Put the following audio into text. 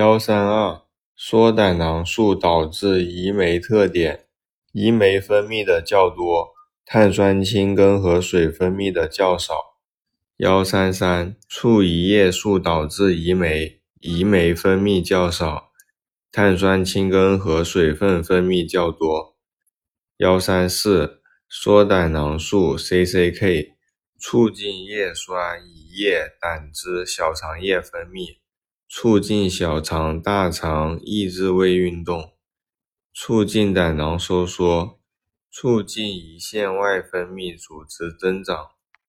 幺三二缩胆囊素导致胰酶特点：胰酶分泌的较多，碳酸氢根和水分泌的较少。幺三三促胰液素导致胰酶，胰酶分泌较少，碳酸氢根和水分分泌较多。幺三四缩胆囊素 （CCK） 促进叶酸、胰液、胆汁、小肠液分泌。促进小肠、大肠抑制胃运动，促进胆囊收缩，促进胰腺外分泌组织增长。